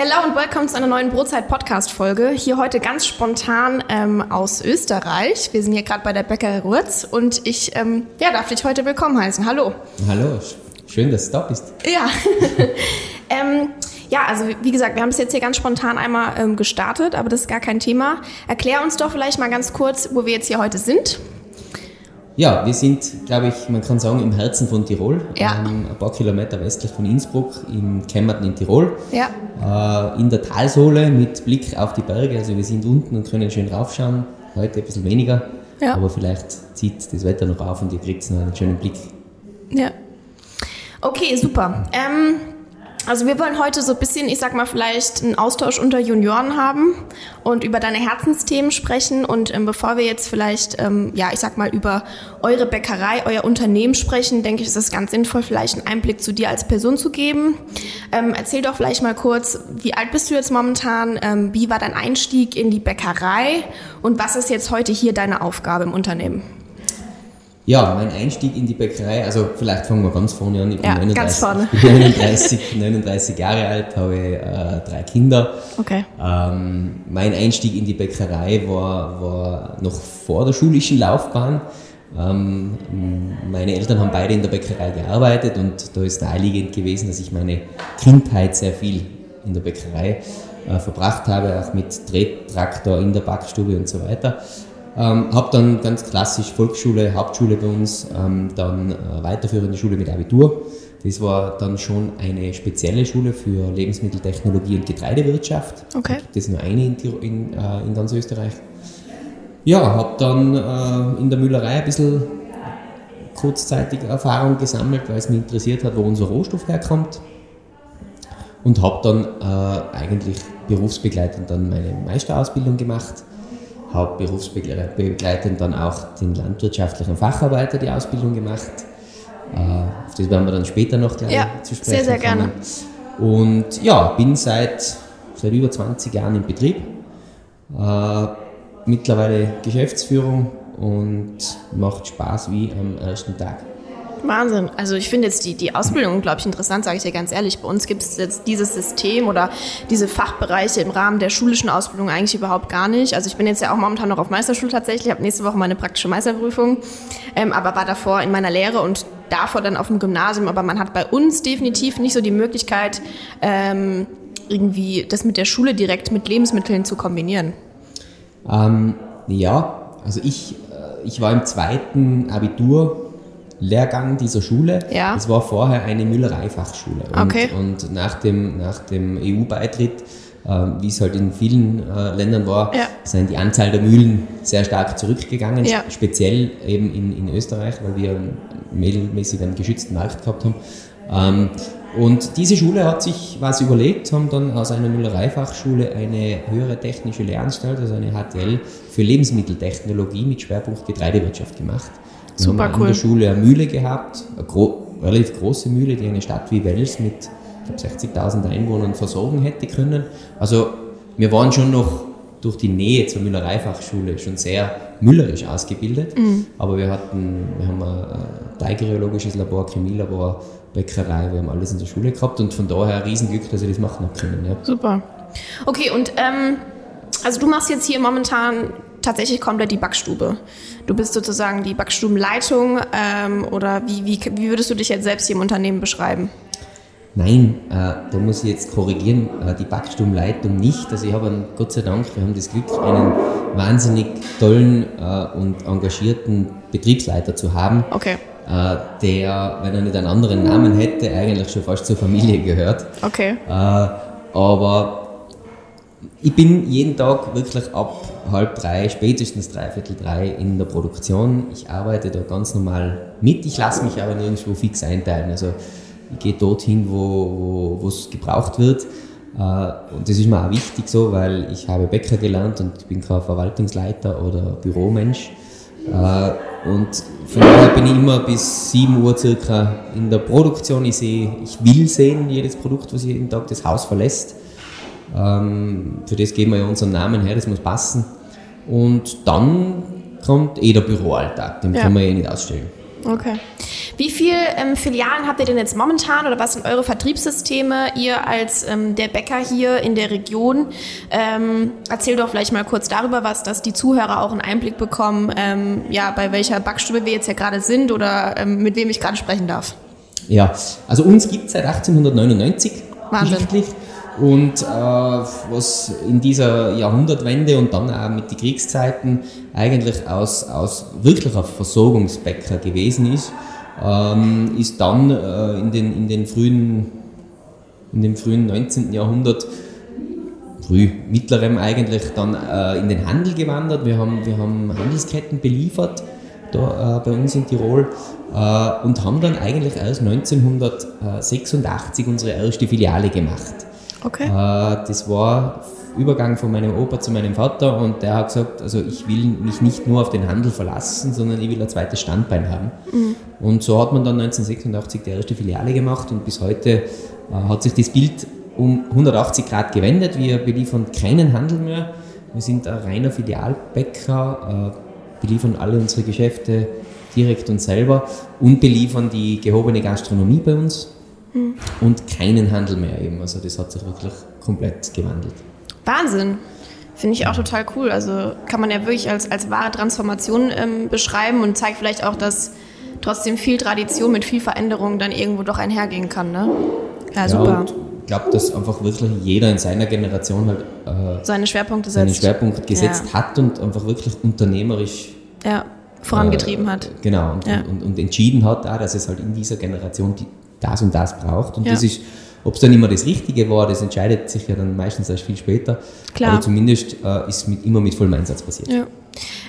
Hello und willkommen zu einer neuen Brotzeit-Podcast-Folge. Hier heute ganz spontan ähm, aus Österreich. Wir sind hier gerade bei der Bäckerei Rurz und ich ähm, ja, darf dich heute willkommen heißen. Hallo. Hallo, schön, dass du da bist. Ja. ähm, ja, also wie gesagt, wir haben es jetzt hier ganz spontan einmal ähm, gestartet, aber das ist gar kein Thema. Erklär uns doch vielleicht mal ganz kurz, wo wir jetzt hier heute sind. Ja, wir sind, glaube ich, man kann sagen, im Herzen von Tirol. Ja. Ähm, ein paar Kilometer westlich von Innsbruck, in Kemmerten in Tirol. Ja. Äh, in der Talsohle mit Blick auf die Berge. Also wir sind unten und können schön raufschauen. Heute ein bisschen weniger. Ja. Aber vielleicht zieht das Wetter noch auf und ihr kriegt noch einen schönen Blick. Ja. Okay, super. Ähm, also wir wollen heute so ein bisschen, ich sag mal, vielleicht einen Austausch unter Junioren haben und über deine Herzensthemen sprechen. Und ähm, bevor wir jetzt vielleicht, ähm, ja, ich sag mal, über eure Bäckerei, euer Unternehmen sprechen, denke ich, ist es ganz sinnvoll, vielleicht einen Einblick zu dir als Person zu geben. Ähm, erzähl doch vielleicht mal kurz, wie alt bist du jetzt momentan? Ähm, wie war dein Einstieg in die Bäckerei? Und was ist jetzt heute hier deine Aufgabe im Unternehmen? Ja, mein Einstieg in die Bäckerei, also vielleicht fangen wir ganz vorne an. Ich bin Ja, 39, ganz vorne. Ich bin 39, 39 Jahre alt, habe äh, drei Kinder. Okay. Ähm, mein Einstieg in die Bäckerei war, war noch vor der schulischen Laufbahn. Ähm, meine Eltern haben beide in der Bäckerei gearbeitet und da ist naheliegend gewesen, dass ich meine Kindheit sehr viel in der Bäckerei äh, verbracht habe, auch mit Drehtraktor in der Backstube und so weiter. Ähm, habe dann ganz klassisch Volksschule, Hauptschule bei uns, ähm, dann äh, weiterführende Schule mit Abitur. Das war dann schon eine spezielle Schule für Lebensmitteltechnologie und Getreidewirtschaft. Okay. Das ist nur eine in, in, äh, in ganz Österreich. Ja, habe dann äh, in der Müllerei ein bisschen kurzzeitig Erfahrung gesammelt, weil es mich interessiert hat, wo unser Rohstoff herkommt. Und habe dann äh, eigentlich berufsbegleitend dann meine Meisterausbildung gemacht. Habe berufsbegleitend dann auch den landwirtschaftlichen Facharbeiter die Ausbildung gemacht. Äh, auf das werden wir dann später noch gleich Ja, zu sprechen sehr, sehr gerne. kommen. Und ja, bin seit, seit über 20 Jahren im Betrieb. Äh, mittlerweile Geschäftsführung und macht Spaß wie am ersten Tag. Wahnsinn. Also ich finde jetzt die, die Ausbildung unglaublich interessant, sage ich dir ganz ehrlich. Bei uns gibt es jetzt dieses System oder diese Fachbereiche im Rahmen der schulischen Ausbildung eigentlich überhaupt gar nicht. Also ich bin jetzt ja auch momentan noch auf Meisterschule tatsächlich, habe nächste Woche meine praktische Meisterprüfung, ähm, aber war davor in meiner Lehre und davor dann auf dem Gymnasium. Aber man hat bei uns definitiv nicht so die Möglichkeit, ähm, irgendwie das mit der Schule direkt mit Lebensmitteln zu kombinieren. Ähm, ja, also ich, äh, ich war im zweiten Abiturlehrgang dieser Schule. Ja. Das war vorher eine Müllereifachschule. Und, Okay. und nach dem, nach dem EU-Beitritt, äh, wie es halt in vielen äh, Ländern war, Ja. sind die Anzahl der Mühlen sehr stark zurückgegangen. Ja. Speziell eben in, in Österreich, weil wir mädelmäßig einen geschützten Markt gehabt haben. Ähm, und diese Schule hat sich was überlegt, haben dann aus einer Müllereifachschule eine höhere technische Lehranstalt, also eine HTL, für Lebensmitteltechnologie mit Schwerpunkt Getreidewirtschaft gemacht. Wir Super haben an cool. der Schule eine Mühle gehabt, eine gro relativ große Mühle, die eine Stadt wie Wels mit ich glaub, 60.000 Einwohnern versorgen hätte können. Also wir waren schon noch durch die Nähe zur Müllereifachschule schon sehr müllerisch ausgebildet, Mhm. aber wir hatten, wir haben ein teigereologisches Labor, Chemielabor, Bäckerei, wir haben alles in der Schule gehabt und von daher ein Riesenglück, dass ich das machen habe können. Ja. Super. Okay, und ähm, also du machst jetzt hier momentan tatsächlich komplett die Backstube. Du bist sozusagen die Backstubenleitung ähm, oder wie, wie, wie würdest du dich jetzt selbst hier im Unternehmen beschreiben? Nein, äh, da muss ich jetzt korrigieren, äh, die Backstubenleitung nicht. Also ich habe einen, Gott sei Dank, wir haben das Glück, einen wahnsinnig tollen äh, und engagierten Betriebsleiter zu haben, Okay, äh, der, wenn er nicht einen anderen Namen hätte, eigentlich schon fast zur Familie gehört. okay. Äh, aber ich bin jeden Tag wirklich ab halb drei, spätestens dreiviertel drei in der Produktion. Ich arbeite da ganz normal mit. Ich lasse mich aber nirgendwo fix einteilen. Also ich gehe dorthin, wo es gebraucht wird. Äh, Und das ist mir auch wichtig so, weil ich habe Bäcker gelernt und ich bin kein Verwaltungsleiter oder Büromensch. Äh, Und von daher bin ich immer bis 7 Uhr circa in der Produktion. Ich sehe, ich will sehen, jedes Produkt, was jeden Tag das Haus verlässt. Ähm, für das geben wir ja unseren Namen her, das muss passen. Und dann kommt eh der Büroalltag, den Ja. kann man eh nicht ausstellen. Okay. Wie viele ähm, Filialen habt ihr denn jetzt momentan oder was sind eure Vertriebssysteme, ihr als ähm, der Bäcker hier in der Region? Ähm, erzähl doch vielleicht mal kurz darüber was, dass die Zuhörer auch einen Einblick bekommen, ähm, ja, bei welcher Backstube wir jetzt hier gerade sind oder ähm, mit wem ich gerade sprechen darf. Ja, also uns gibt es seit 1899 Wahnsinn. Und äh, was in dieser Jahrhundertwende und dann auch mit den Kriegszeiten eigentlich aus, aus wirklicher Versorgungsbäcker gewesen ist, ähm, ist dann äh, in, den, in, den frühen, in dem frühen 19. Jahrhundert, früh mittlerem eigentlich, dann äh, in den Handel gewandert. Wir haben, wir haben Handelsketten beliefert da, äh, bei uns in Tirol äh, und haben dann eigentlich erst 1986 unsere erste Filiale gemacht. Okay. Äh, das war Übergang von meinem Opa zu meinem Vater und der hat gesagt, also ich will mich nicht nur auf den Handel verlassen, sondern ich will ein zweites Standbein haben. Mhm. Und so hat man dann 1986 die erste Filiale gemacht und bis heute äh, hat sich das Bild um 180 Grad gewendet. Wir beliefern keinen Handel mehr. Wir sind ein reiner Filialbäcker, äh, beliefern alle unsere Geschäfte direkt und selber und beliefern die gehobene Gastronomie bei uns mhm. und keinen Handel mehr eben. Also das hat sich wirklich komplett gewandelt. Wahnsinn. Finde ich auch total cool. Also kann man ja wirklich als, als wahre Transformation ähm, beschreiben und zeigt vielleicht auch, dass trotzdem viel Tradition mit viel Veränderung dann irgendwo doch einhergehen kann. Ne? Ja, ja super. Ich glaube, dass einfach wirklich jeder in seiner Generation halt äh, seine Schwerpunkte seine Schwerpunkte gesetzt ja. hat und einfach wirklich unternehmerisch ja, vorangetrieben äh, hat. Genau, und, ja. und, und, entschieden hat, auch, dass es halt in dieser Generation die, das und das braucht. Und das ist ob es dann immer das Richtige war, das entscheidet sich ja dann meistens erst viel später. Klar. Aber zumindest äh, ist mit, immer mit vollem Einsatz passiert. Ja.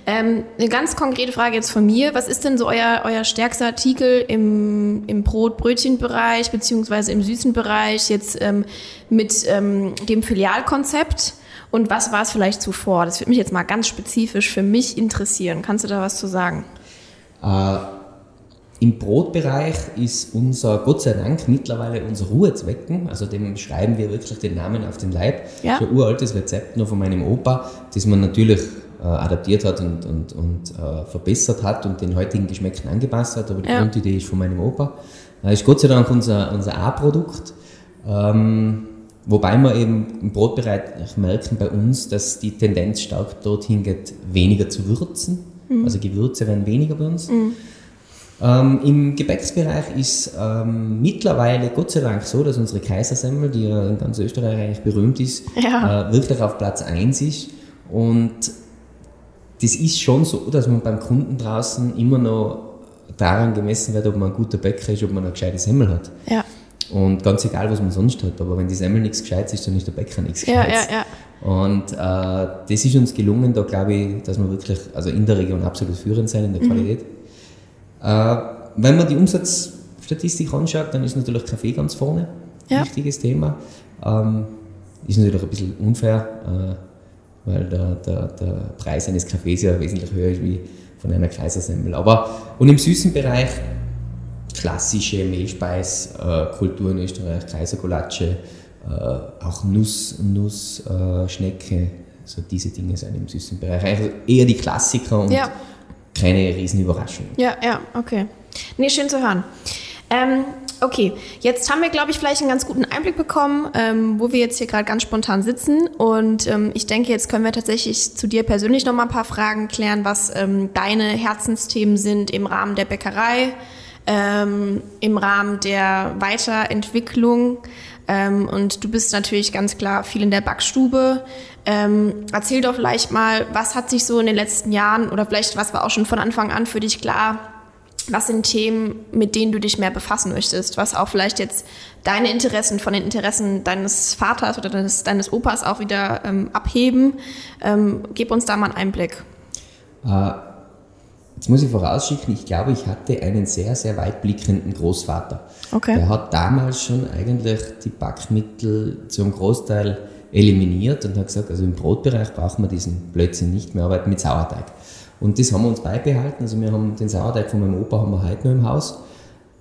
Ähm, eine ganz konkrete Frage jetzt von mir. Was ist denn so euer, euer stärkster Artikel im, im Brot-Brötchen-Bereich beziehungsweise im süßen Bereich jetzt ähm, mit ähm, dem Filialkonzept? Und was war es vielleicht zuvor? Das würde mich jetzt mal ganz spezifisch für mich interessieren. Kannst du da was zu sagen? Äh, im Brotbereich ist unser, Gott sei Dank, mittlerweile unser Ruhezwecken, also dem schreiben wir wirklich den Namen auf den Leib. Ja. So ein uraltes Rezept noch von meinem Opa, das man natürlich äh, adaptiert hat und, und, und äh, verbessert hat und den heutigen Geschmäcken angepasst hat, aber die ja. Grundidee ist von meinem Opa. Das ist Gott sei Dank unser, unser A-Produkt. Ähm, wobei wir eben im Brotbereich merken bei uns, dass die Tendenz stark dorthin geht, weniger zu würzen. Mhm. Also Gewürze werden weniger bei uns. Mhm. Ähm, Im Gebäcksbereich ist ähm, mittlerweile Gott sei Dank so, dass unsere Kaisersemmel, die ja in ganz Österreich eigentlich berühmt ist, ja. äh, wirklich auf Platz 1 ist. Und das ist schon so, dass man beim Kunden draußen immer noch daran gemessen wird, ob man ein guter Bäcker ist, ob man eine gescheite Semmel hat. Ja. Und ganz egal, was man sonst hat, aber wenn die Semmel nichts Gescheites ist, dann ist der Bäcker nichts Gescheites. Ja, ja, ja. Und äh, das ist uns gelungen, da glaube ich, dass wir wirklich, also in der Region absolut führend sein in der mhm. Äh, wenn man die Umsatzstatistik anschaut, dann ist natürlich Kaffee ganz vorne. Ja. Wichtiges Thema. Ähm, ist natürlich ein bisschen unfair, äh, weil der, der, der Preis eines Kaffees ja wesentlich höher ist wie von einer Kaisersemmel. Aber und im süßen Bereich klassische Mehlspeiskultur äh, in Österreich, Kaisergulatsche, äh, auch Nuss, Nussschnecke, äh, so diese Dinge sind im süßen Bereich. Also eher die Klassiker und ja keine Riesenüberraschung. Ja, ja, okay. Nee, schön zu hören. Ähm, okay, jetzt haben wir, glaube ich, vielleicht einen ganz guten Einblick bekommen, ähm, wo wir jetzt hier gerade ganz spontan sitzen. Und ähm, ich denke, jetzt können wir tatsächlich zu dir persönlich noch mal ein paar Fragen klären, was ähm, deine Herzensthemen sind im Rahmen der Bäckerei, ähm, im Rahmen der Weiterentwicklung. Ähm, und du bist natürlich ganz klar viel in der Backstube. Ähm, erzähl doch vielleicht mal, was hat sich so in den letzten Jahren oder vielleicht was war auch schon von Anfang an für dich klar? Was sind Themen, mit denen du dich mehr befassen möchtest? Was auch vielleicht jetzt deine Interessen von den Interessen deines Vaters oder deines, deines Opas auch wieder ähm, abheben? Ähm, gib uns da mal einen Einblick. Äh, jetzt muss ich vorausschicken, ich glaube, ich hatte einen sehr, sehr weitblickenden Großvater. Okay. Der hat damals schon eigentlich die Backmittel zum Großteil eliminiert und hat gesagt, also im Brotbereich brauchen wir diesen Blödsinn nicht mehr, arbeiten mit Sauerteig. Und das haben wir uns beibehalten. Also wir haben den Sauerteig von meinem Opa haben wir heute noch im Haus.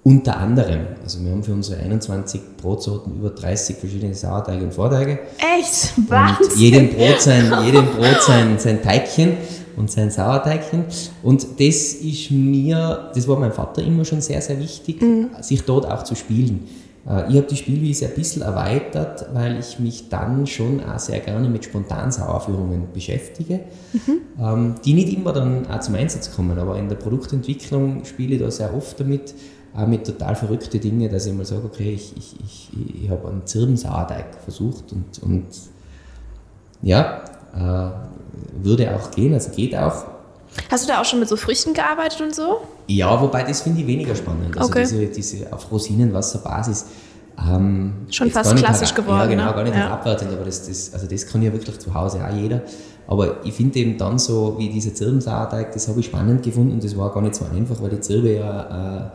Unter anderem, also wir haben für unsere 21 Brotsorten über 30 verschiedene Sauerteige und Vorteige. Echt? Was? Und jedem Brot sein, jedem Brot sein, sein Teigchen. und sein Sauerteigchen. Und das ist mir, das war meinem Vater immer schon sehr, sehr wichtig, mhm. sich dort auch zu spielen. Äh, ich habe die Spielwiese ein bisschen erweitert, weil ich mich dann schon auch sehr gerne mit Spontansauerführungen beschäftige, mhm. Ähm, die nicht immer dann auch zum Einsatz kommen. Aber in der Produktentwicklung spiele ich da sehr oft damit, auch mit total verrückten Dingen, dass ich mal sage, okay, ich, ich, ich, ich habe einen Zirbensauerteig versucht und, und ja, äh, würde auch gehen, also geht auch. Hast du da auch schon mit so Früchten gearbeitet und so? Ja, wobei das finde ich weniger spannend. Also okay. diese, diese auf Rosinenwasserbasis. Ähm, schon fast klassisch geworden. Ja, genau, ne? gar nicht ja. abwertend, aber das, das, also das kann ja wirklich zu Hause auch jeder. Aber ich finde eben dann so, wie dieser Zirbensauerteig, das habe ich spannend gefunden und das war gar nicht so einfach, weil die Zirbe ja äh,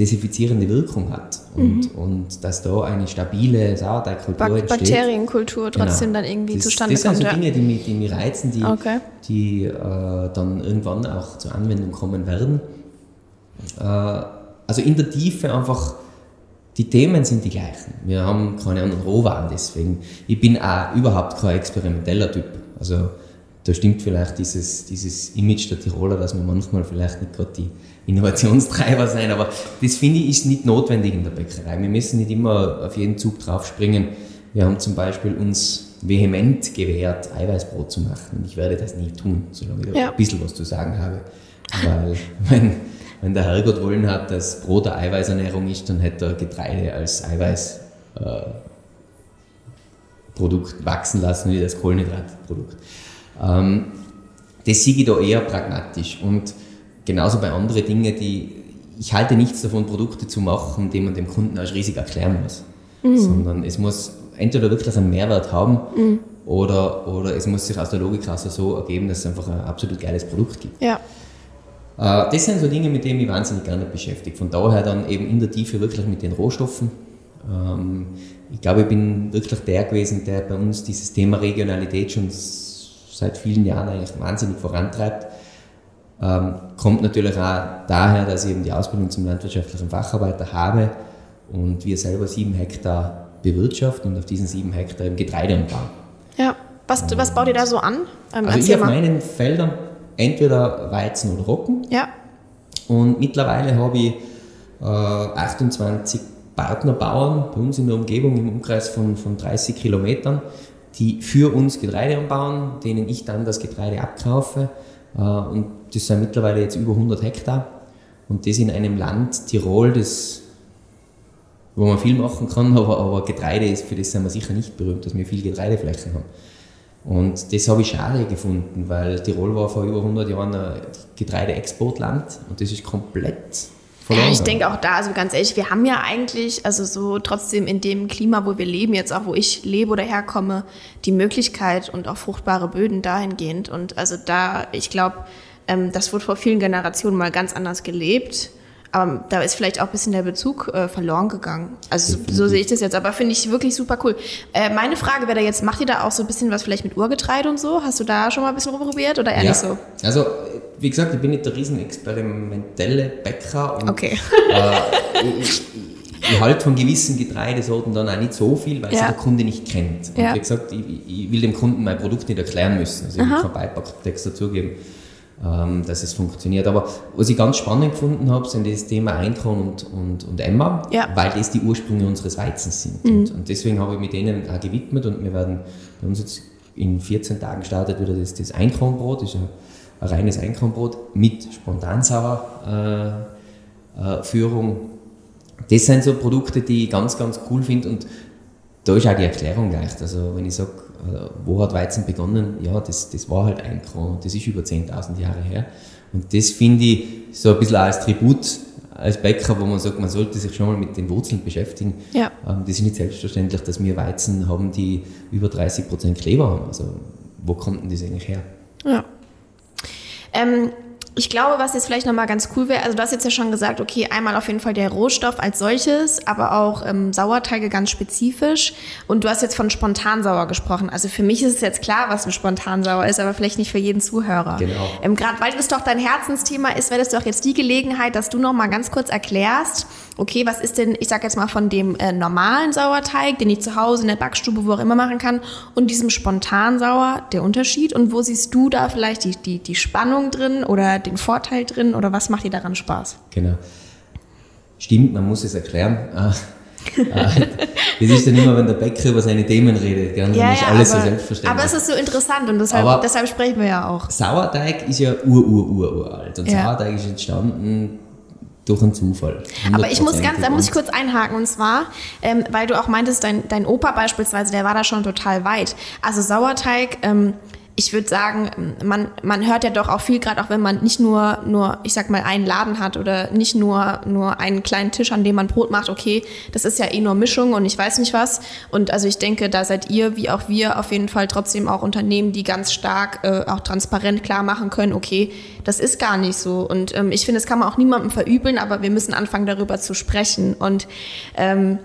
desinfizierende Wirkung hat und, mhm. und dass da eine stabile Sauerteigkultur Bak entsteht. Bakterienkultur genau. trotzdem genau. dann irgendwie das, zustande kommt. Das sind so Dinge, die mich, die mich reizen, die, okay. die äh, dann irgendwann auch zur Anwendung kommen werden. Äh, also in der Tiefe einfach, die Themen sind die gleichen. Wir haben keine anderen Rohwaren, deswegen. Ich bin auch überhaupt kein experimenteller Typ. Also da stimmt vielleicht dieses, dieses Image der Tiroler, dass man manchmal vielleicht nicht gerade die Innovationstreiber sein, aber das finde ich ist nicht notwendig in der Bäckerei. Wir müssen nicht immer auf jeden Zug draufspringen. Wir haben zum Beispiel uns vehement gewehrt, Eiweißbrot zu machen und ich werde das nie tun, solange ich ja. ein bisschen was zu sagen habe. Weil wenn, wenn der Herrgott wollen hat, dass Brot eine Eiweißernährung ist, dann hätte er Getreide als Eiweißprodukt äh, wachsen lassen wie das Kohlenhydratprodukt. Ähm, das sehe ich da eher pragmatisch und genauso bei anderen Dingen, die ich halte nichts davon, Produkte zu machen, die man dem Kunden als riesig erklären muss, mhm. sondern es muss entweder wirklich einen Mehrwert haben mhm. oder, oder es muss sich aus der Logik heraus so ergeben, dass es einfach ein absolut geiles Produkt gibt. Ja. Äh, das sind so Dinge, mit denen ich wahnsinnig gerne beschäftige. Von daher dann eben in der Tiefe wirklich mit den Rohstoffen. Ähm, ich glaube, ich bin wirklich der gewesen, der bei uns dieses Thema Regionalität schon seit vielen Jahren eigentlich wahnsinnig vorantreibt. Ähm, kommt natürlich auch daher, dass ich eben die Ausbildung zum landwirtschaftlichen Facharbeiter habe und wir selber sieben Hektar bewirtschaften und auf diesen sieben Hektar im Getreide anbauen. Ja, was, was baut ihr da so an? Ähm, also ich auf meinen Feldern entweder Weizen oder Roggen. Ja. Und mittlerweile habe ich äh, 28 Partnerbauern bei uns in der Umgebung im Umkreis von, von 30 Kilometern, die für uns Getreide anbauen, denen ich dann das Getreide abkaufe. Äh, und das sind mittlerweile jetzt über 100 Hektar. Und das in einem Land, Tirol, das, wo man viel machen kann, aber, aber Getreide ist, für das sind wir sicher nicht berühmt, dass wir viel Getreideflächen haben. Und das habe ich schade gefunden, weil Tirol war vor über 100 Jahren ein Getreideexportland und das ist komplett ja, ich denke auch da, also ganz ehrlich, wir haben ja eigentlich, also so trotzdem in dem Klima, wo wir leben, jetzt auch wo ich lebe oder herkomme, die Möglichkeit und auch fruchtbare Böden dahingehend. Und also da, ich glaube, ähm, das wurde vor vielen Generationen mal ganz anders gelebt. Aber da ist vielleicht auch ein bisschen der Bezug äh, verloren gegangen. Also so, so, sehe ich das jetzt. Aber finde ich wirklich super cool. Äh, meine Frage wäre da jetzt, macht ihr da auch so ein bisschen was vielleicht mit Urgetreide und so? Hast du da schon mal ein bisschen rumprobiert oder eher ja. nicht so? Also, wie gesagt, ich bin nicht der riesen experimentelle Bäcker. Und, okay. Äh, ich, ich halte von gewissen Getreidesorten dann auch nicht so viel, weil ja. sie der Kunde nicht kennt. Und ja. wie gesagt, ich, ich, will dem Kunden mein Produkt nicht erklären müssen. Also ich Aha. will keinen Beipacktext dazugeben ähm, dass es funktioniert. Aber was ich ganz spannend gefunden habe, sind das Thema Einkorn und, und, und Emma, ja. weil das die Ursprünge unseres Weizens sind. Mhm. Und, und, deswegen habe ich mich denen auch gewidmet und wir werden bei uns jetzt in 14 Tagen startet wieder das, das Einkornbrot, das ist ein, ein reines Einkornbrot mit Spontansauerführung. Äh, äh, das sind so Produkte, die ich ganz, ganz cool finde und da ist auch die Erklärung leicht. Also wenn ich sage, wo hat Weizen begonnen? Ja, das, das war halt ein Kron und das ist über 10.000 Jahre her. Und das finde ich so ein bisschen als Tribut als Bäcker, wo man sagt, man sollte sich schon mal mit den Wurzeln beschäftigen. Ja. Ähm, das ist nicht selbstverständlich, dass wir Weizen haben, die über 30 Prozent Kleber haben. Also wo kommt denn das eigentlich her? Ja. Ähm, ich glaube, was jetzt vielleicht nochmal ganz cool wäre, also du hast jetzt ja schon gesagt, okay, einmal auf jeden Fall der Rohstoff als solches, aber auch ähm, Sauerteige ganz spezifisch. Und du hast jetzt von Spontansauer gesprochen. Also für mich ist es jetzt klar, was ein Spontansauer ist, aber vielleicht nicht für jeden Zuhörer. Genau. Ähm, Gerade weil das doch dein Herzensthema ist, wäre das doch jetzt die Gelegenheit, dass du nochmal ganz kurz erklärst, okay, was ist denn, ich sag jetzt mal, von dem äh, normalen Sauerteig, den ich zu Hause in der Backstube, wo auch immer machen kann, und diesem spontan Sauer, der Unterschied? Und wo siehst du da vielleicht die, die, die Spannung drin oder den Vorteil drin oder was macht dir daran Spaß? Genau. Stimmt, man muss es erklären. Ah, ah, das ist dann immer, wenn der Bäcker über seine Themen redet, gell? Ja, ist ja, alles aber, so selbstverständlich. aber es ist so interessant und deshalb, Aber- deshalb sprechen wir ja auch. Sauerteig ist ja ur, ur, ur, uralt. Und Ja. Sauerteig ist entstanden durch einen Zufall. Aber ich muss ganz, da 100%. muss ich kurz einhaken und zwar, ähm, weil du auch meintest, dein, dein Opa beispielsweise, der war da schon total weit. Also Sauerteig, ähm, ich würde sagen, man, man hört ja doch auch viel, gerade auch wenn man nicht nur, nur, ich sag mal, einen Laden hat oder nicht nur, nur einen kleinen Tisch, an dem man Brot macht, okay, das ist ja eh nur Mischung und ich weiß nicht was. Und also ich denke, da seid ihr, wie auch wir, auf jeden Fall trotzdem auch Unternehmen, die ganz stark äh, auch transparent klar machen können, okay, das ist gar nicht so. Und ähm, ich finde, das kann man auch niemandem verübeln, aber wir müssen anfangen, darüber zu sprechen. Und ähm,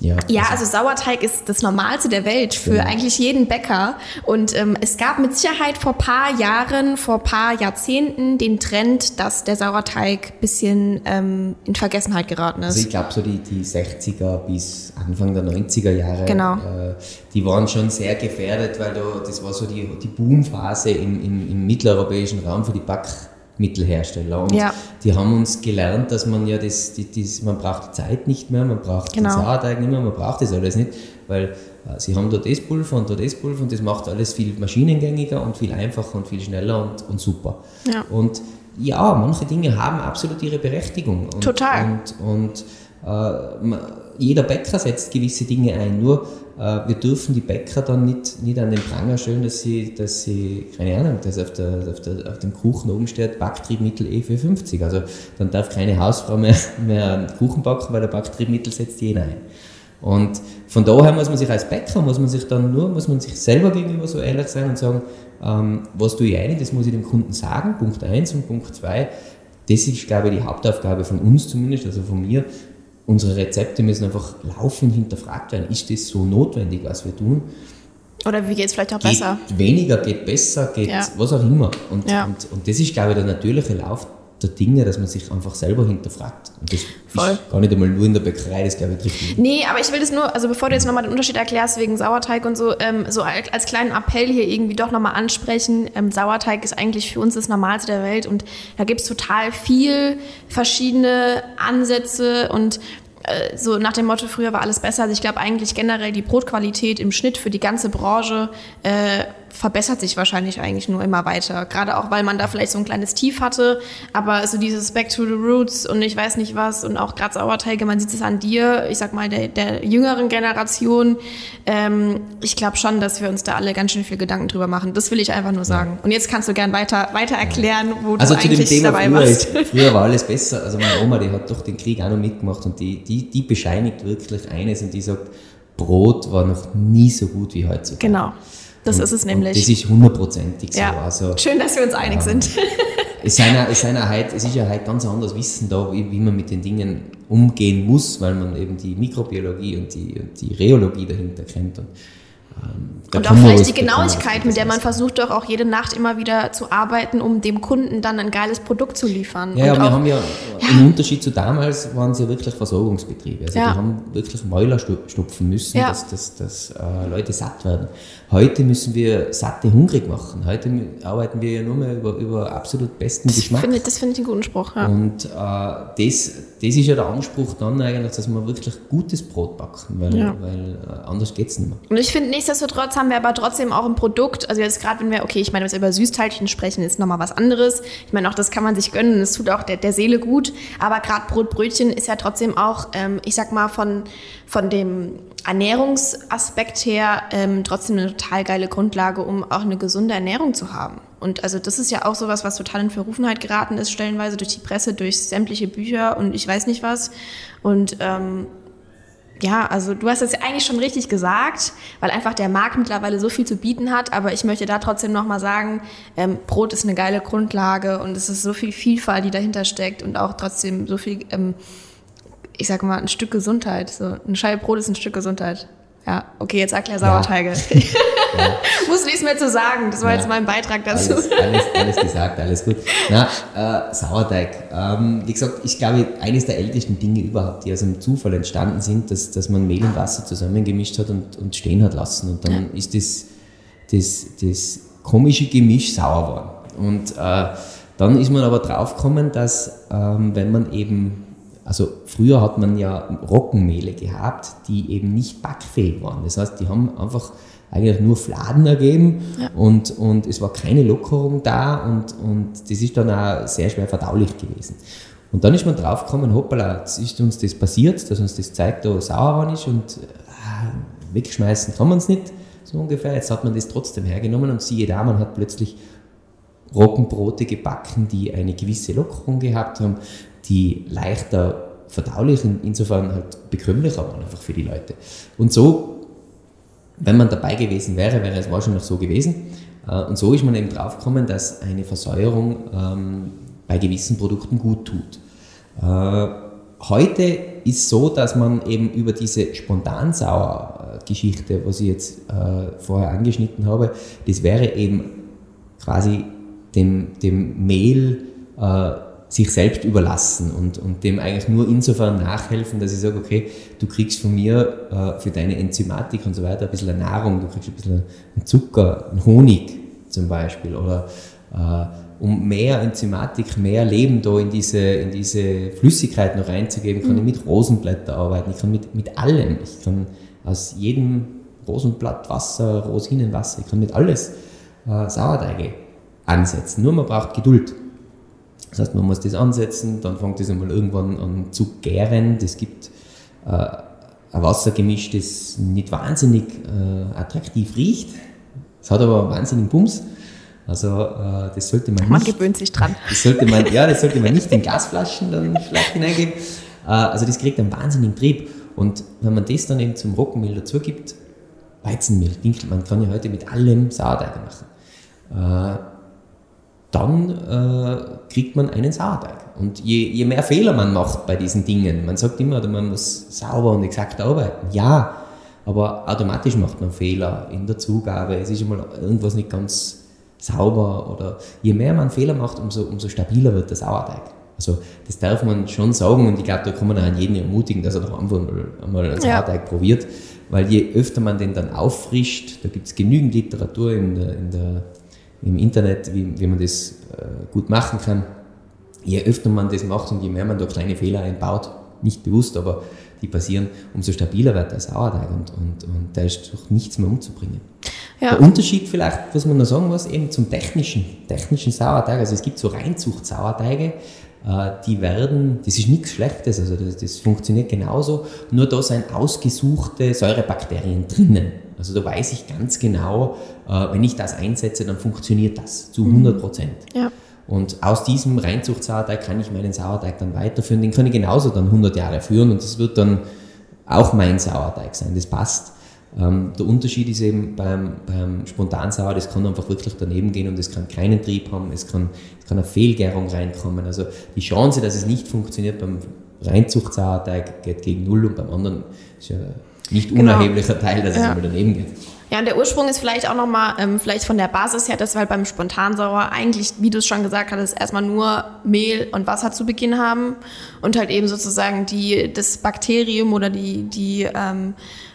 Ja, ja, also Sauerteig ist das Normalste der Welt für Genau. eigentlich jeden Bäcker. Und ähm, es gab mit Sicherheit vor paar Jahren, vor paar Jahrzehnten den Trend, dass der Sauerteig bisschen ähm, in Vergessenheit geraten Also ist. ich glaube so die, die 60er bis Anfang der 90er Jahre, Genau. äh, die waren schon sehr gefährdet, weil da, das war so die, die Boomphase im, im, im mitteleuropäischen Raum für die Backmittelhersteller. Und Ja. die haben uns gelernt, dass man ja das, die, das, man braucht die Zeit nicht mehr, man braucht Genau. den Sauerteig nicht mehr, man braucht das alles nicht, weil äh, sie haben dort das Pulver und dort das Pulver und das macht alles viel maschinengängiger und viel einfacher und viel schneller und, und super. Ja. Und ja, manche Dinge haben absolut ihre Berechtigung. Und, Total. Und, und äh, jeder Bäcker setzt gewisse Dinge ein. Nur wir dürfen die Bäcker dann nicht, nicht an den Pranger stellen, dass sie, dass sie, keine Ahnung, dass auf, der, auf, der, auf dem Kuchen oben steht Backtriebmittel E450. Also dann darf keine Hausfrau mehr, mehr Kuchen backen, weil der Backtriebmittel setzt jener ein. Und von daher muss man sich als Bäcker, muss man sich dann nur, muss man sich selber gegenüber so ehrlich sein und sagen, ähm, was tue ich ein, das muss ich dem Kunden sagen, Punkt 1 und Punkt 2, das ist, glaube ich, die Hauptaufgabe von uns zumindest, also von mir. Unsere Rezepte müssen einfach laufend hinterfragt werden. Ist das so notwendig, was wir tun? Oder wie geht's vielleicht auch Geht besser? weniger, geht besser, geht Ja. was auch immer. Und, Ja. und, und das ist, glaube ich, der natürliche Lauf der Dinge, dass man sich einfach selber hinterfragt. Und das Voll. ist gar nicht einmal nur in der Bäckerei, das glaube ich jeden. Nee, aber ich will das nur, also bevor du jetzt nochmal den Unterschied erklärst wegen Sauerteig und so, ähm, so als kleinen Appell hier irgendwie doch nochmal ansprechen. Ähm, Sauerteig ist eigentlich für uns das Normalste der Welt und da gibt's total viel verschiedene Ansätze und äh, so nach dem Motto, früher war alles besser. Also ich glaube eigentlich generell die Brotqualität im Schnitt für die ganze Branche äh, verbessert sich wahrscheinlich eigentlich nur immer weiter. Gerade auch, weil man da vielleicht so ein kleines Tief hatte, aber so dieses Back to the Roots und ich weiß nicht was und auch gerade Sauerteige, man sieht es an dir, ich sag mal der, der jüngeren Generation. Ähm, ich glaube schon, dass wir uns da alle ganz schön viel Gedanken drüber machen. Das will ich einfach nur sagen. Und jetzt kannst du gern weiter, weiter erklären, wo Also du zu dem eigentlich Thema dabei früher, warst. früher war alles besser. Also meine Oma, die hat doch den Krieg auch noch mitgemacht und die, die, die bescheinigt wirklich eines und die sagt, Brot war noch nie so gut wie heutzutage. Genau, das Und- ist es nämlich. Das ist hundertprozentig so. ja. Also, Schön, dass wir uns einig sind. es, sind auch, es, sind auch heute, es ist ja heute ganz anderes Wissen da, wie, wie man mit den Dingen umgehen muss, weil man eben die Mikrobiologie und die, und die Rheologie dahinter kennt. Und, ähm, da Und auch vielleicht die Genauigkeit, mit der man versucht doch auch jede Nacht immer wieder zu arbeiten, um dem Kunden dann ein geiles Produkt zu liefern. Ja, und wir haben ja, im Unterschied zu damals waren es ja wirklich Versorgungsbetriebe. Also Ja. die haben wirklich Mäuler stopfen müssen, Ja. dass, dass, dass äh, Leute satt werden. Heute müssen wir Satte hungrig machen. Heute arbeiten wir ja nur mehr über, über absolut besten das Geschmack. finde ich, das finde ich einen guten Spruch. Ja. Und äh, das, das ist ja der Anspruch dann eigentlich, dass wir wirklich gutes Brot backen, weil, weil äh, anders geht es nicht mehr. Und ich finde, nichtsdestotrotz haben wir aber trotzdem auch ein Produkt, also jetzt gerade wenn wir, okay, ich meine, wenn wir über Süßteilchen sprechen, ist nochmal was anderes. Ich meine, auch das kann man sich gönnen, es tut auch der, der Seele gut. Aber gerade Brotbrötchen ist ja trotzdem auch, ähm, ich sag mal, von, von dem Ernährungsaspekt her ähm, trotzdem eine total geile Grundlage, um auch eine gesunde Ernährung zu haben. Und also das ist ja auch sowas, was total in Verrufenheit geraten ist, stellenweise durch die Presse, durch sämtliche Bücher und ich weiß nicht was. Und ähm, ja, also du hast es ja eigentlich schon richtig gesagt, weil einfach der Markt mittlerweile so viel zu bieten hat. Aber ich möchte da trotzdem nochmal sagen, ähm, Brot ist eine geile Grundlage und es ist so viel Vielfalt, die dahinter steckt und auch trotzdem so viel, ähm, ich sag mal, ein Stück Gesundheit. So, ein Scheibe Brot ist ein Stück Gesundheit. Ja, okay, jetzt erklär Sauerteige. Ja. Muss nichts mehr zu sagen, das war ja, jetzt mein Beitrag dazu. Alles, alles, alles gesagt, alles gut. Na, äh, Sauerteig. Ähm, wie gesagt, ich glaube, eines der ältesten Dinge überhaupt, die aus einem Zufall entstanden sind, dass, dass man Mehl und Wasser zusammengemischt hat und, und stehen hat lassen. Und dann ist das, das, das komische Gemisch sauer geworden. Und äh, dann ist man aber draufgekommen, dass ähm, wenn man eben also früher hat man ja Roggenmehle gehabt, die eben nicht backfähig waren. Das heißt, die haben einfach eigentlich nur Fladen ergeben ja. und, und es war keine Lockerung da und, und das ist dann auch sehr schwer verdaulich gewesen. Und dann ist man draufgekommen, hoppala, jetzt ist uns das passiert, dass uns das zeigt, da sauer ist und äh, wegschmeißen kann man es nicht, so ungefähr. Jetzt hat man das trotzdem hergenommen und siehe da, man hat plötzlich Roggenbrote gebacken, die eine gewisse Lockerung gehabt haben, die leichter verdaulich und insofern halt bekömmlicher waren einfach für die Leute. Und so, wenn man dabei gewesen wäre, wäre es wahrscheinlich so gewesen. Äh, und so ist man eben draufgekommen, dass eine Versäuerung ähm, bei gewissen Produkten gut tut. Äh, heute ist so, dass man eben über diese Spontansauer-Geschichte, was ich jetzt äh, vorher angeschnitten habe, das wäre eben quasi dem, dem Mehl sich selbst überlassen und, und dem eigentlich nur insofern nachhelfen, dass ich sage, okay, du kriegst von mir äh, für deine Enzymatik und so weiter ein bisschen Nahrung, du kriegst ein bisschen Zucker, einen Honig zum Beispiel oder äh, um mehr Enzymatik, mehr Leben da in diese, in diese Flüssigkeit noch reinzugeben, kann mhm. ich mit Rosenblätter arbeiten, ich kann mit, mit allem, ich kann aus jedem Rosenblatt Wasser, Rosinenwasser, ich kann mit alles äh, Sauerteige ansetzen, nur man braucht Geduld. Das heißt, man muss das ansetzen, dann fängt das einmal irgendwann an zu gären. Das gibt äh, ein Wassergemisch, das nicht wahnsinnig äh, attraktiv riecht. Es hat aber einen wahnsinnigen Bums. Also äh, das sollte man nicht. Man gewöhnt sich dran. Das sollte man, ja, das sollte man nicht in Glasflaschen dann vielleicht hineingeben. Äh, also das kriegt einen wahnsinnigen Trieb. Und wenn man das dann eben zum Roggenmehl dazu gibt, Weizenmehl, Dinkel, man kann ja heute mit allem Sauerteig machen. Dann äh, kriegt man einen Sauerteig. Und je, je, mehr Fehler man macht bei diesen Dingen, man sagt immer, man muss sauber und exakt arbeiten. Ja, aber automatisch macht man Fehler in der Zugabe. Es ist immer irgendwas nicht ganz sauber. Oder je mehr man Fehler macht, umso, umso stabiler wird der Sauerteig. Also das darf man schon sagen und ich glaube, da kann man auch an jeden ermutigen, dass er doch einfach mal, mal einen Sauerteig ja. probiert. Weil je öfter man den dann auffrischt, da gibt es genügend Literatur in der, in der im Internet, wie, wie man das äh, gut machen kann. Je öfter man das macht und je mehr man da kleine Fehler einbaut, nicht bewusst, aber die passieren, umso stabiler wird der Sauerteig und, und, und da ist doch nichts mehr umzubringen. Ja. Der Unterschied vielleicht, was man noch sagen muss, eben zum technischen, technischen Sauerteig, also es gibt so Reinzucht-Sauerteige, äh, die werden, das ist nichts Schlechtes, also das, das funktioniert genauso, nur da sind ausgesuchte Säurebakterien drinnen. Also da weiß ich ganz genau, äh, wenn ich das einsetze, dann funktioniert das zu 100 mhm. Prozent. Ja. Und aus diesem Reinzuchtsauerteig kann ich meinen Sauerteig dann weiterführen. Den kann ich genauso dann 100 Jahre führen und das wird dann auch mein Sauerteig sein. Das passt. Ähm, der Unterschied ist eben beim, beim Spontansauer, das kann einfach wirklich daneben gehen und es kann keinen Trieb haben, es kann, es kann eine Fehlgärung reinkommen. Also die Chance, dass es nicht funktioniert beim Reinzuchtsauerteig geht gegen Null und beim anderen ist ja nicht genau. unerheblicher genau. Teil, dass ja. es immer daneben geht. Ja, und der Ursprung ist vielleicht auch nochmal, ähm, vielleicht von der Basis her, dass wir halt beim Spontansauer eigentlich, wie du es schon gesagt hattest, erstmal nur Mehl und Wasser zu Beginn haben und halt eben sozusagen die, das Bakterium oder die, die ähm,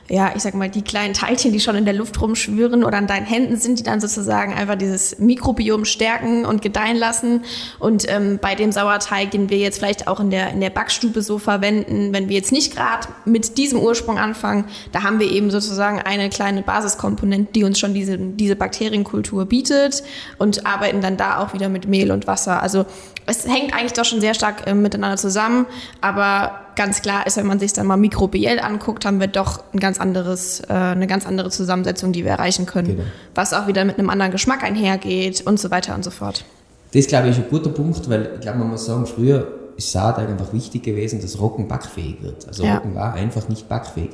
ja, ich sag mal, die kleinen Teilchen, die schon in der Luft rumschwirren oder an deinen Händen sind, die dann sozusagen einfach dieses Mikrobiom stärken und gedeihen lassen. Und ähm, bei dem Sauerteig, den wir jetzt vielleicht auch in der, in der Backstube so verwenden, wenn wir jetzt nicht gerade mit diesem Ursprung anfangen, da haben wir eben sozusagen eine kleine Basiskomponente, die uns schon diese, diese Bakterienkultur bietet und arbeiten dann da auch wieder mit Mehl und Wasser. Also es hängt eigentlich doch schon sehr stark äh, miteinander zusammen, aber ganz klar ist, wenn man sich dann mal mikrobiell anguckt, haben wir doch ein ganz anderes, äh, eine ganz andere Zusammensetzung, die wir erreichen können, genau. was auch wieder mit einem anderen Geschmack einhergeht und so weiter und so fort. Das glaube ich ist ein guter Punkt, weil ich glaube, man muss sagen, früher ist Sauerteig einfach wichtig gewesen, dass Roggen backfähig wird. Also ja. Roggen war einfach nicht backfähig.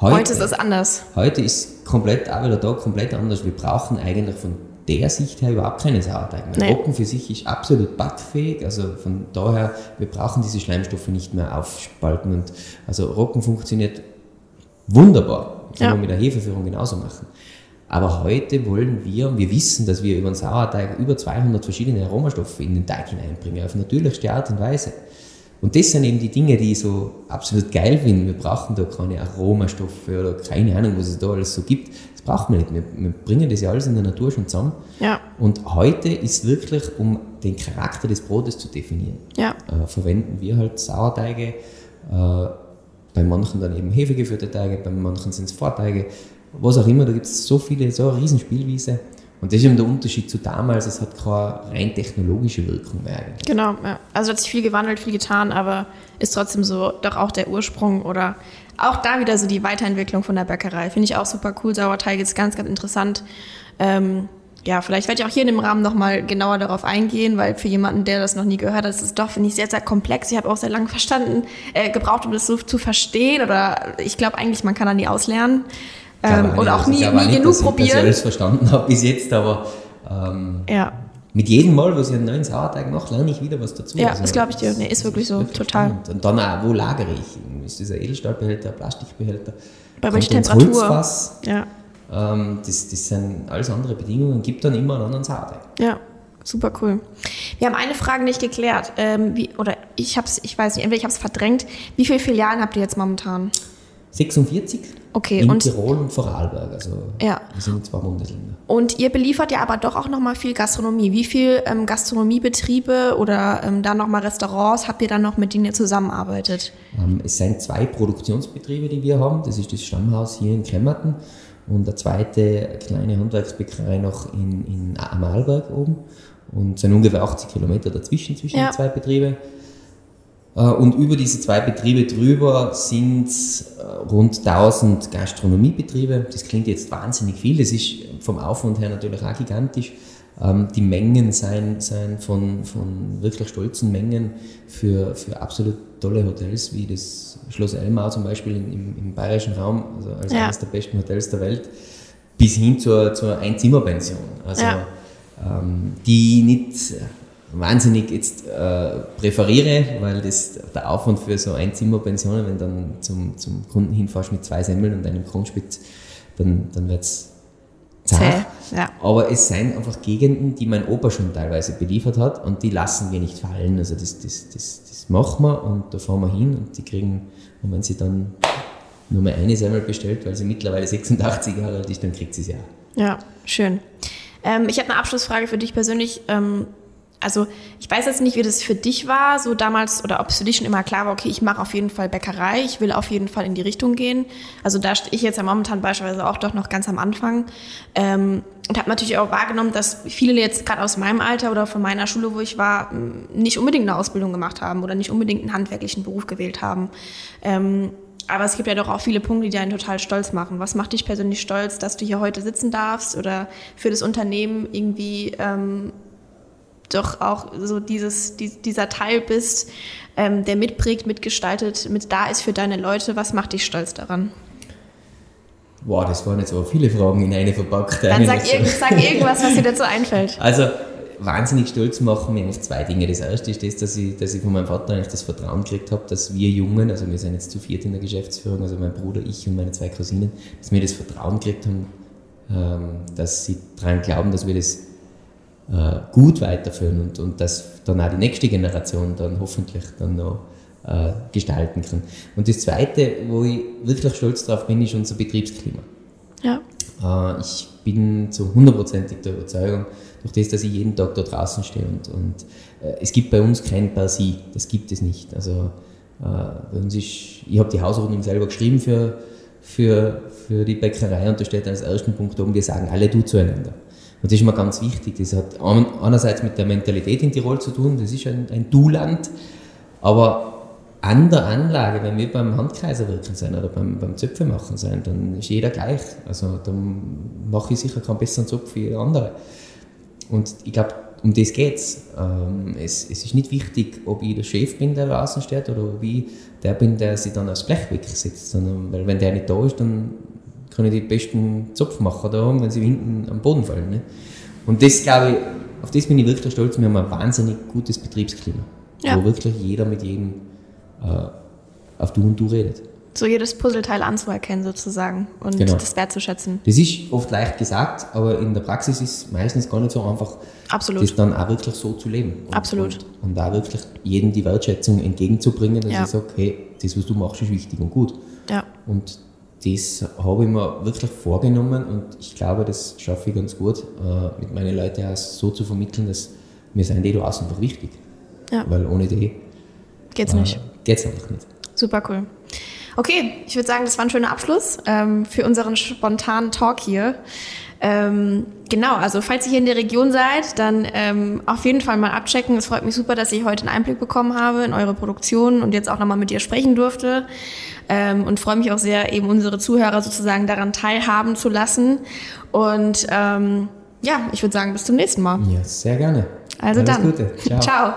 Heute, heute ist es anders. Heute ist komplett auch wieder da komplett anders. Wir brauchen eigentlich von der Sicht her überhaupt keine Sauerteig mehr. Roggen für sich ist absolut backfähig, also von daher, wir brauchen diese Schleimstoffe nicht mehr aufspalten. Und also Roggen funktioniert wunderbar. Kann ja. man mit der Hefeführung genauso machen. Aber heute wollen wir, wir wissen, dass wir über den Sauerteig über 200 verschiedene Aromastoffe in den Teig hineinbringen, auf natürlichste Art und Weise. Und das sind eben die Dinge, die ich so absolut geil finde. Wir brauchen da keine Aromastoffe oder keine Ahnung, was es da alles so gibt. Das brauchen wir nicht. Wir, wir bringen das ja alles in der Natur schon zusammen. Ja. Und heute ist wirklich, um den Charakter des Brotes zu definieren, Ja. äh, verwenden wir halt Sauerteige. Äh, bei manchen dann eben hefegeführte Teige, bei manchen sind es Vorteige, was auch immer. Da gibt es so viele, so eine Riesenspielwiese. Und das ist eben der Unterschied zu damals. Es hat keine rein technologische Wirkung mehr eigentlich. Genau, ja. Also hat sich viel gewandelt, viel getan, aber ist trotzdem so doch auch der Ursprung oder auch da wieder so die Weiterentwicklung von der Bäckerei. Finde ich auch super cool. Sauerteig ist ganz, ganz interessant. Ähm, ja, vielleicht werde ich auch hier in dem Rahmen nochmal genauer darauf eingehen, weil für jemanden, der das noch nie gehört hat, ist es doch, finde ich, sehr, sehr komplex. Ich habe auch sehr lange verstanden, äh, gebraucht, um das so zu verstehen oder ich glaube eigentlich, man kann da nie auslernen. Ähm, und auch also nie, nie nicht, genug dass ich, Dass ich probieren. alles verstanden habe bis jetzt, aber ähm, Ja, mit jedem Mal, wo ich einen neuen Sauerteig mache, lerne ich wieder was dazu. Ja, das glaube ich dir. Nee, ist wirklich so, wirklich total. spannend. Und dann auch, wo lagere ich? Ist das ein Edelstahlbehälter, ein Plastikbehälter? Bei welcher Temperatur? Holzfass? ja. Ähm, das, das sind alles andere Bedingungen, gibt dann immer einen anderen Sauerteig. Ja, super cool. Wir haben eine Frage nicht geklärt. Ähm, wie, oder ich hab's, ich weiß nicht, entweder ich habe es verdrängt. Wie viele Filialen habt ihr jetzt momentan? 46 Okay, in und- Tirol und Vorarlberg, also Ja. wir sind in zwei Bundesländer. Und ihr beliefert ja aber doch auch nochmal viel Gastronomie. Wie viel ähm, Gastronomiebetriebe oder ähm, dann nochmal Restaurants habt ihr dann noch, mit denen ihr zusammenarbeitet? Ähm, es sind zwei Produktionsbetriebe, die wir haben. Das ist das Stammhaus hier in Kremmerten und eine zweite kleine Handwerksbäckerei noch in, in Amalberg oben. Und es sind ungefähr 80 Kilometer dazwischen, zwischen Ja. den zwei Betriebe. Äh, Und über diese zwei Betriebe drüber sind äh, rund 1000 Gastronomiebetriebe. Das klingt jetzt wahnsinnig viel. Das ist vom Aufwand her natürlich auch gigantisch. Ähm, Die Mengen sind, sind von, von wirklich stolzen Mengen für, für absolut tolle Hotels, wie das Schloss Elmau zum Beispiel im, im, im bayerischen Raum, also als Ja. eines der besten Hotels der Welt, bis hin zur, zur Einzimmerpension. Also, Ja. ähm, die nicht wahnsinnig jetzt äh, präferiere, weil das der Aufwand für so Einzimmerpensionen, wenn dann zum, zum Kunden hinfährst mit zwei Semmeln und einem Kronspitz, dann, dann wird es Zäh, ja. Aber es sind einfach Gegenden, die mein Opa schon teilweise beliefert hat und die lassen wir nicht fallen. Also das, das, das, das machen wir und da fahren wir hin und die kriegen, und wenn sie dann nur mal eine Semmel bestellt, weil sie mittlerweile 86 Jahre alt ist, dann kriegt sie es ja. Ja, schön. Ähm, ich habe eine Abschlussfrage für dich persönlich. Ähm, also ich weiß jetzt nicht, wie das für dich war, so damals, oder ob es für dich schon immer klar war, okay, ich mache auf jeden Fall Bäckerei, ich will auf jeden Fall in die Richtung gehen. Also da stehe ich jetzt ja momentan beispielsweise auch doch noch ganz am Anfang. Ähm, und habe natürlich auch wahrgenommen, dass viele jetzt gerade aus meinem Alter oder von meiner Schule, wo ich war, nicht unbedingt eine Ausbildung gemacht haben oder nicht unbedingt einen handwerklichen Beruf gewählt haben. Ähm, aber es gibt ja doch auch viele Punkte, die einen total stolz machen. Was macht dich persönlich stolz, dass du hier heute sitzen darfst oder für das Unternehmen irgendwie ähm, doch auch so dieses, die, dieser Teil bist, ähm, der mitprägt, mitgestaltet, mit da ist für deine Leute. Was macht dich stolz daran? Wow, das waren jetzt aber viele Fragen in eine verpackt. Dann sag, eigentlich. irgend, sag irgendwas, was dir dazu einfällt. Also, wahnsinnig stolz machen mir eigentlich zwei Dinge. Das erste ist das, dass ich, dass ich von meinem Vater eigentlich das Vertrauen gekriegt habe, dass wir Jungen, also wir sind jetzt zu viert in der Geschäftsführung, also mein Bruder, ich und meine zwei Cousinen, dass wir das Vertrauen gekriegt haben, ähm, dass sie daran glauben, dass wir das äh, gut weiterführen und, und dass dann auch die nächste Generation dann hoffentlich dann noch äh, gestalten kann. Und das Zweite, wo ich wirklich stolz drauf bin, ist unser Betriebsklima. Ja, Äh, ich bin zu hundertprozentig der Überzeugung, durch das, dass ich jeden Tag da draußen stehe und, und äh, es gibt bei uns kein Per Sie, das gibt es nicht. Also äh, bei uns ist, ich habe die Hausordnung selber geschrieben für, für, für die Bäckerei und da steht als ersten Punkt oben, wir sagen alle du zueinander. Und das ist mir ganz wichtig. Das hat einerseits mit der Mentalität in Tirol zu tun, das ist ein, ein Du-Land, aber an der Anlage, wenn wir beim Handkaiser wirken sein oder beim, beim Zöpfe machen sein, dann ist jeder gleich. Also dann mache ich sicher keinen besseren Zopf wie jeder andere. Und ich glaube, um das geht's. Ähm, es, es ist nicht wichtig, ob ich der Chef bin, der draußen steht, oder ob ich der bin, der sich dann aufs Blech wegsetzt. Sondern, weil wenn der nicht da ist, dann kann ich die besten Zopfmacher da haben, wenn sie hinten am Boden fallen. Ne? Und das glaube ich, auf das bin ich wirklich stolz. Wir haben ein wahnsinnig gutes Betriebsklima, Ja. wo wirklich jeder mit jedem äh, auf Du und Du redet. So jedes Puzzleteil anzuerkennen sozusagen und Genau. das wertzuschätzen. Das ist oft leicht gesagt, aber in der Praxis ist es meistens gar nicht so einfach, Absolut. das dann auch wirklich so zu leben. Und, Absolut. Und, und da wirklich jedem die Wertschätzung entgegenzubringen, dass Ja. ich sage, hey, das, was du machst, ist wichtig und gut. Ja. Und das habe ich mir wirklich vorgenommen und ich glaube, das schaffe ich ganz gut, äh, mit meinen Leuten auch so zu vermitteln, dass wir sind die da außen einfach wichtig. Ja. Weil ohne die Geht's nicht. geht es einfach nicht. Super cool. Okay, ich würde sagen, das war ein schöner Abschluss ähm, für unseren spontanen Talk hier. Ähm, genau, also falls ihr hier in der Region seid, dann ähm, auf jeden Fall mal abchecken. Es freut mich super, dass ich heute einen Einblick bekommen habe in eure Produktion und jetzt auch nochmal mit dir sprechen durfte. Ähm, und freue mich auch sehr, eben unsere Zuhörer sozusagen daran teilhaben zu lassen. Und ähm, ja, ich würde sagen, bis zum nächsten Mal. Ja, sehr gerne. Also Alles dann. Gute. Ciao. Ciao.